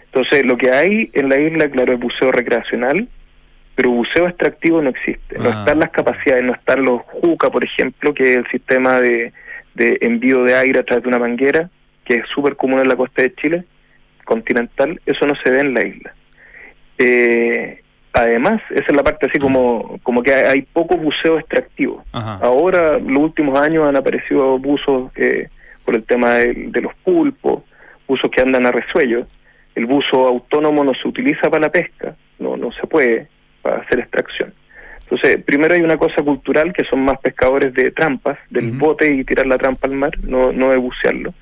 Entonces, lo que hay en la isla, claro, es buceo recreacional, pero buceo extractivo no existe. No Ah. están las capacidades, no están los JUCA, por ejemplo, que es el sistema de, de envío de aire a través de una manguera, que es súper común en la costa de Chile, continental, eso no se ve en la isla. Eh, además, esa es la parte así como, como que hay, hay poco buceo extractivo. Ajá. Ahora, los últimos años han aparecido buzos eh, por el tema de, de los pulpos, buzos que andan a resuello. El buzo autónomo no se utiliza para la pesca, no, no se puede para hacer extracción. Entonces, primero hay una cosa cultural que son más pescadores de trampas, del bote y tirar la trampa al mar, no, no de bucearlo.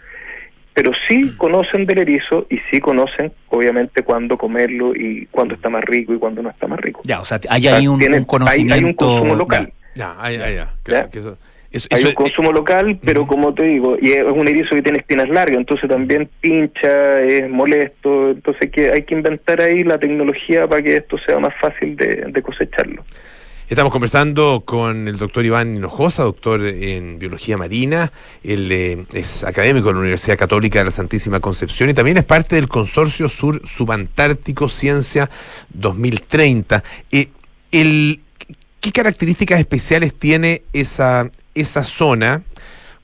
Pero sí conocen del erizo y sí conocen, obviamente, cuándo comerlo y cuándo está más rico y cuándo no está más rico. Ya, o sea, hay ahí un, tienen- un conocimiento. hay- hay un consumo local. Ya, ya, ya. Claro, que eso, eso- Hay eso- un consumo local, pero como te digo, y es un erizo que tiene espinas largas, entonces también pincha, es molesto, entonces que hay que inventar ahí la tecnología para que esto sea más fácil de, de cosecharlo. Estamos conversando con el doctor Iván Hinojosa, doctor en biología marina. Él eh, es académico de la Universidad Católica de la Santísima Concepción y también es parte del Consorcio Sur Subantártico Ciencia 2030. Eh, ¿Qué características especiales tiene esa, esa zona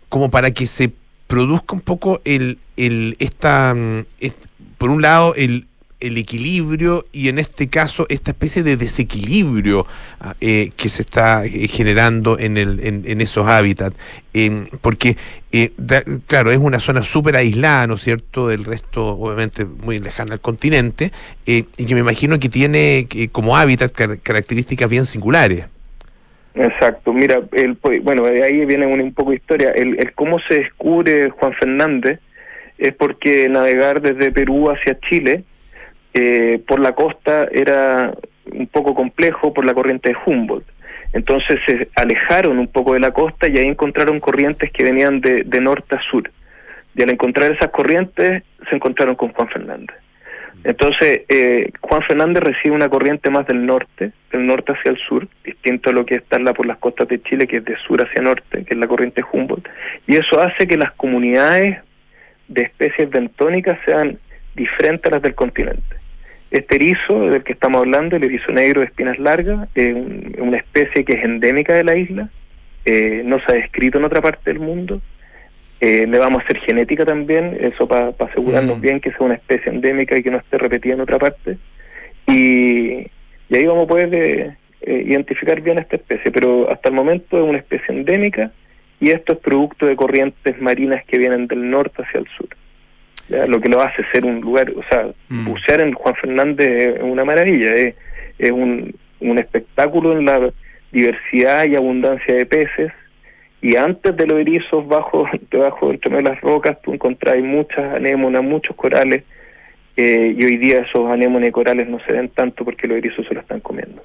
como para que se produzca un poco el, el esta, mm, por un lado, el, el equilibrio y en este caso esta especie de desequilibrio ah, eh, que se está eh, generando en, el, en, esos hábitats. Em, porque, eh, claro, es una zona súper aislada, ¿no es cierto?, del resto, obviamente, muy lejana al continente, y que me imagino que tiene como hábitat car- características bien singulares. Exacto, mira, el, pues, bueno, de ahí viene un poco de historia. El, el cómo se descubre Juan Fernández es porque navegar desde Perú hacia Chile eh, por la costa era un poco complejo por la corriente de Humboldt. Entonces se alejaron un poco de la costa y ahí encontraron corrientes que venían de, norte a sur. Y al encontrar esas corrientes se encontraron con Juan Fernández. Entonces, eh, Juan Fernández recibe una corriente más del norte, del norte hacia el sur, distinto a lo que está la- por las costas de Chile, que es de sur hacia norte, que es la corriente Humboldt. Y eso hace que las comunidades de especies bentónicas sean diferentes a las del continente. Este erizo del que estamos hablando, el erizo negro de espinas largas, es un- una especie que es endémica de la isla, eh, no se ha descrito en otra parte del mundo. Eh, le vamos a hacer genética también, eso para asegurarnos bien que sea una especie endémica y que no esté repetida en otra parte. Y, y ahí vamos a poder eh, identificar bien esta especie, pero hasta el momento es una especie endémica y esto es producto de corrientes marinas que vienen del norte hacia el sur. ¿Ya? Lo que lo hace ser un lugar, o sea, bucear en Juan Fernández es una maravilla, es, es un, un espectáculo en la diversidad y abundancia de peces. Y antes de los erizos, bajo, debajo, entre medio de las rocas, tú encontrás muchas anémonas, muchos corales, eh, y hoy día esos anémonas y corales no se ven tanto porque los erizos se lo están comiendo.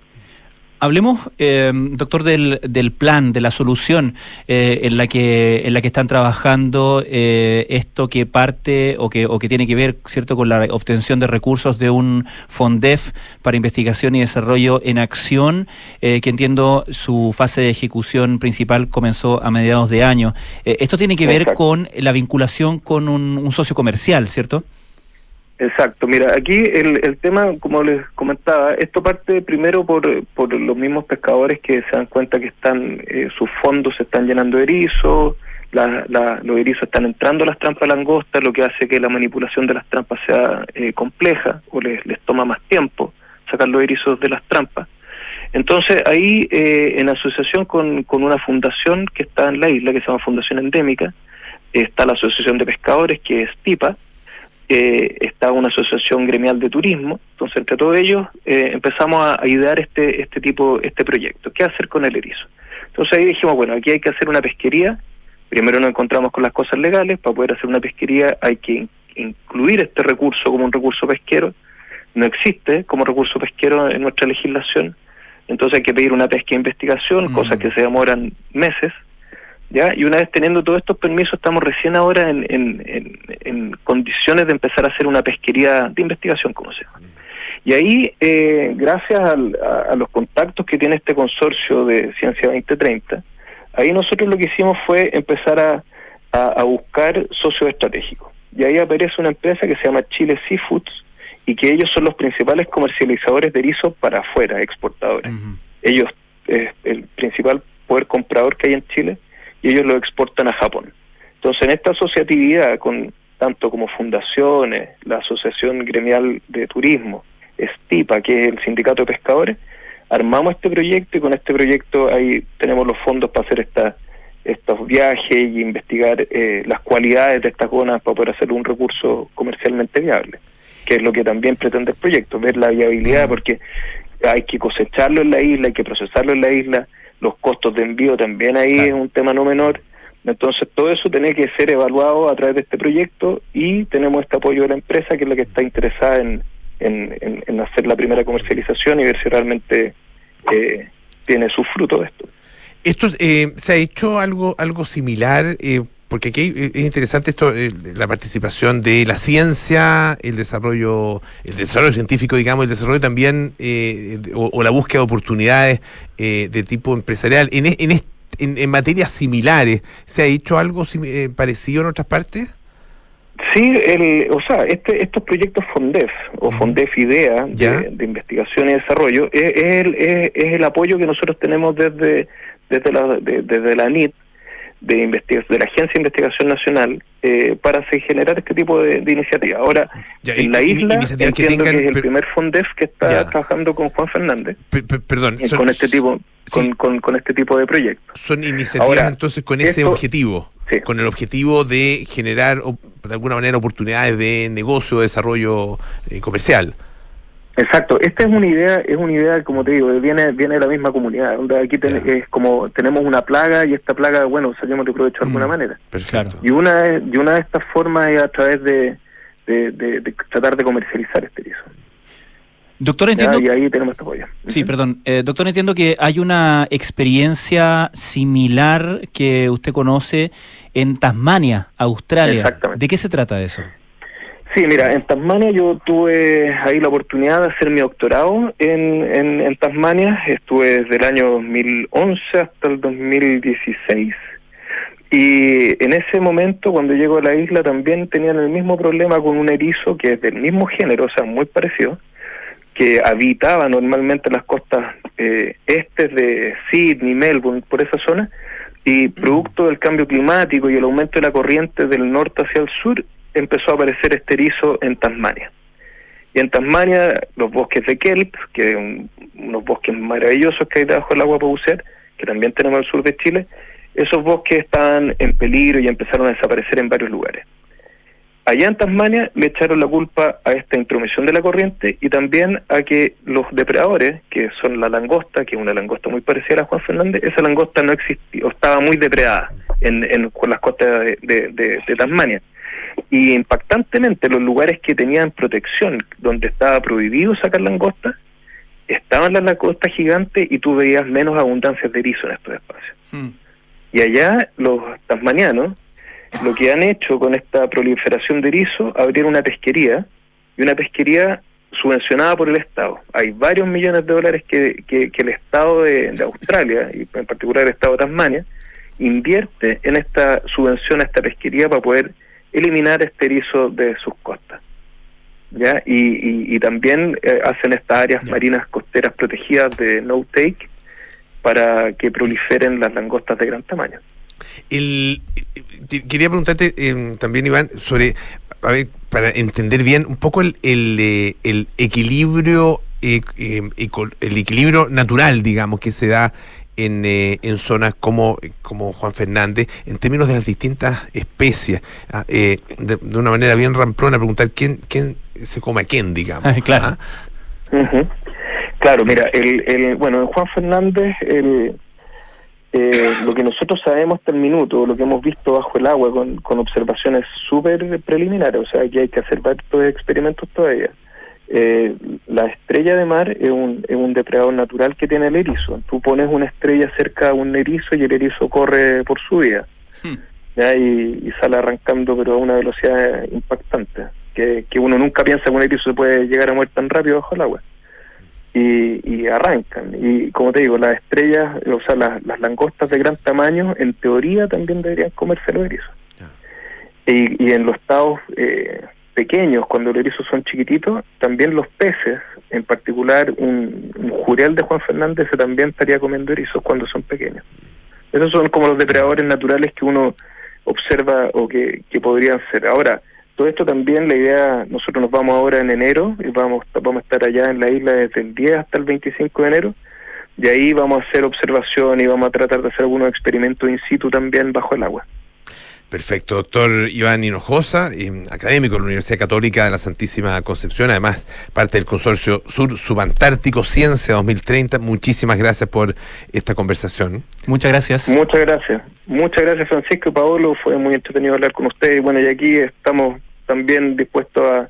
Hablemos, eh, doctor, del, del plan, de la solución eh, en la que en la que están trabajando eh, esto que parte o que o que tiene que ver, cierto, con la obtención de recursos de un Fondef para investigación y desarrollo en acción, eh, que entiendo su fase de ejecución principal comenzó a mediados de año. Eh, esto tiene que ver Exacto. con la vinculación con un, un socio comercial, ¿cierto? Exacto, mira, aquí el, el tema, como les comentaba, esto parte primero por, por los mismos pescadores que se dan cuenta que están eh, sus fondos se están llenando de erizos, la- los erizos están entrando a las trampas langostas, lo que hace que la manipulación de las trampas sea eh, compleja o les, les toma más tiempo sacar los erizos de las trampas. Entonces ahí, eh, en asociación con, con una fundación que está en la isla, que se llama Fundación Endémica, está la Asociación de Pescadores, que es TIPA, eh, está una asociación gremial de turismo, entonces entre todos ellos eh, empezamos a, a idear este, este tipo, este proyecto, ¿qué hacer con el erizo? Entonces ahí dijimos, bueno, aquí hay que hacer una pesquería, primero nos encontramos con las cosas legales, para poder hacer una pesquería hay que in- incluir este recurso como un recurso pesquero, no existe como recurso pesquero en nuestra legislación, entonces hay que pedir una pesca de investigación, cosas que se demoran meses, ¿ya? Y una vez teniendo todos estos permisos, estamos recién ahora en, en, en, condiciones de empezar a hacer una pesquería de investigación, como se llama. Y ahí, eh, gracias a, los contactos que tiene este consorcio de Ciencia 2030, ahí nosotros lo que hicimos fue empezar a, a, buscar socios estratégicos. Y ahí aparece una empresa que se llama Chile Seafoods y que ellos son los principales comercializadores de erizo para afuera, exportadores. Ellos es el principal poder comprador que hay en Chile y ellos lo exportan a Japón. Entonces, en esta asociatividad, con tanto como fundaciones, la Asociación Gremial de Turismo, STIPA, que es el Sindicato de Pescadores, armamos este proyecto y con este proyecto ahí tenemos los fondos para hacer esta, estos viajes y investigar eh, las cualidades de estas zonas para poder hacer un recurso comercialmente viable, que es lo que también pretende el proyecto, ver la viabilidad, porque hay que cosecharlo en la isla, hay que procesarlo en la isla, los costos de envío también ahí es un tema no menor. Entonces todo eso tiene que ser evaluado a través de este proyecto y tenemos este apoyo de la empresa que es la que está interesada en, en, hacer la primera comercialización y ver si realmente eh, tiene su fruto esto. Esto eh, se ha hecho algo algo similar eh, porque aquí es interesante esto la participación de la ciencia el desarrollo el desarrollo científico digamos el desarrollo también o, la búsqueda de oportunidades de tipo empresarial. En, en, en, materias similares se ha hecho algo parecido en otras partes Sí, el, o sea, este, estos proyectos FONDEF o FONDEF IDEA de, investigación y desarrollo es, el, es, el apoyo que nosotros tenemos desde, desde, la, desde la NIT, de, de la Agencia de Investigación Nacional, eh, para generar este tipo de, iniciativas. Ahora, en la isla entiendo que, es el primer FONDEF que está trabajando con Juan Fernández. perdón, con este tipo con, con, este tipo de proyectos. Son iniciativas entonces con ese objetivo con el objetivo de generar de alguna manera oportunidades de negocio, de desarrollo eh, comercial. Exacto, esta es una idea, es una idea, como te digo, viene viene de la misma comunidad. Donde aquí es como tenemos una plaga y esta plaga, bueno, salimos de provecho de alguna mm, manera. Perfecto. Y una y una de estas formas es a través de, de, tratar de comercializar este erizo. Doctor, entiendo. y ahí tenemos este apoyo. Sí, perdón. Eh, doctor, entiendo que hay una experiencia similar que usted conoce en Tasmania, Australia. Exactamente. ¿De qué se trata eso? Sí, mira, en Tasmania yo tuve ahí la oportunidad de hacer mi doctorado en, en, Tasmania. Estuve desde el año 2011 hasta el 2016. Y en ese momento, cuando llego a la isla, también tenían el mismo problema con un erizo que es del mismo género, o sea, muy parecido, que habitaba normalmente las costas eh, este de Sydney, Melbourne, por esa zona, y producto del cambio climático y el aumento de la corriente del norte hacia el sur, empezó a aparecer este erizo en Tasmania. Y en Tasmania, los bosques de kelp, que son unos bosques maravillosos que hay debajo del agua para bucear, que también tenemos al sur de Chile, esos bosques estaban en peligro y empezaron a desaparecer en varios lugares. Allá en Tasmania le echaron la culpa a esta intromisión de la corriente y también a que los depredadores, que son la langosta, que es una langosta muy parecida a Juan Fernández, esa langosta no existía, o estaba muy depredada en, con las costas de, Tasmania. Y impactantemente los lugares que tenían protección, donde estaba prohibido sacar langosta, estaban las langostas gigantes y tú veías menos abundancias de erizo en estos espacios. Hmm. Y allá los tasmanianos lo que han hecho con esta proliferación de erizo, abrir una pesquería, y una pesquería subvencionada por el Estado. Hay varios millones de dólares que, que, el Estado de, Australia, y en particular el Estado de Tasmania, invierte en esta subvención a esta pesquería para poder eliminar este erizo de sus costas. ¿ya? Y, y, también eh, hacen estas áreas marinas costeras protegidas de no take para que proliferen las langostas de gran tamaño. El, quería preguntarte em, también, Iván, sobre, a ver, para entender bien un poco el, el, eh, el equilibrio eh, el equilibrio natural, digamos, que se da en, eh, en zonas como, como Juan Fernández, en términos de las distintas especies, ah, de, una manera bien ramplona, preguntar quién, quién se come a quién, digamos. claro. ¿ah? Claro, mira, el, el, bueno, en Juan Fernández, el, eh, lo que nosotros sabemos hasta el minuto, lo que hemos visto bajo el agua con, con observaciones súper preliminares, o sea, que hay que hacer varios experimentos todavía, eh, la estrella de mar es un, es un depredador natural que tiene el erizo. Tú pones una estrella cerca a un erizo y el erizo corre por su vida. ¿ya? Y, y sale arrancando pero a una velocidad impactante, que, que uno nunca piensa que un erizo se puede llegar a morir tan rápido bajo el agua. Y, y arrancan. Y como te digo, las estrellas, o sea, las, las langostas de gran tamaño, en teoría también deberían comerse los erizos. Y, y en los estados eh, pequeños, cuando los erizos son chiquititos, también los peces, en particular un, un jurel de Juan Fernández, también estaría comiendo erizos cuando son pequeños. Esos son como los depredadores naturales que uno observa o que, que podrían ser. Ahora, todo esto también, la idea, nosotros nos vamos ahora en enero y vamos, vamos a estar allá en la isla desde el 10 hasta el 25 de enero. Y ahí vamos a hacer observación y vamos a tratar de hacer algunos experimentos in situ también bajo el agua. Perfecto, doctor Iván Hinojosa, eh, académico de la Universidad Católica de la Santísima Concepción, además parte del Consorcio Sur Subantártico Ciencia 2030. Muchísimas gracias por esta conversación. Muchas gracias. Muchas gracias. Muchas gracias, Francisco y Paolo. Fue muy entretenido hablar con ustedes. Y bueno, y aquí estamos también dispuestos a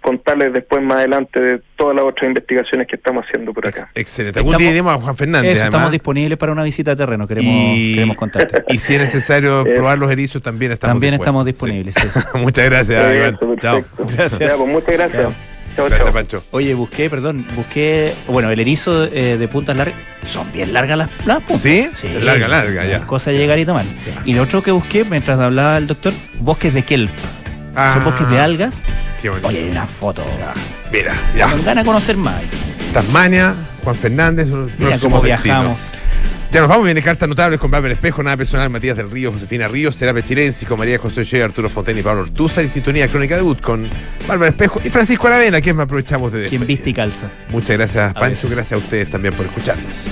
contarles después más adelante de todas las otras investigaciones que estamos haciendo por acá. Excelente. Algún día iremos a Juan Fernández. Eso, estamos disponibles para una visita a terreno, queremos, Y- queremos contarte. Y si es necesario Eh, probar los erizos, también estamos También dispuestos. estamos disponibles. sí. Muchas gracias, Iván. Chao. Ya, pues, muchas gracias. Chao. Gracias. Pancho. Oye, busqué, perdón, busqué, bueno, el erizo eh, de puntas largas, son bien largas las, las puntas. ¿Sí? Larga, larga, ya. Cosa de llegar y tomar. Y lo otro que busqué, mientras hablaba el doctor, bosques de kelp. Ah, Son bosques de algas. Qué bonito. Oye, hay una foto. Mira, ya. Con ganas de conocer más. Tasmania, Juan Fernández, Mira cómo destinos. viajamos. Ya nos vamos, viene cartas notables con Bárbara Espejo, nada personal, Matías del Río, Josefina Ríos, Terapia Chilensis con María José Ochoa, Arturo Fontaine y Pablo Ortúzar y Sintonía Crónica Debut con Bárbara Espejo y Francisco Aravena, quien me aprovechamos de Quien viste y calza. Muchas gracias, Pancho, gracias a ustedes también por escucharnos.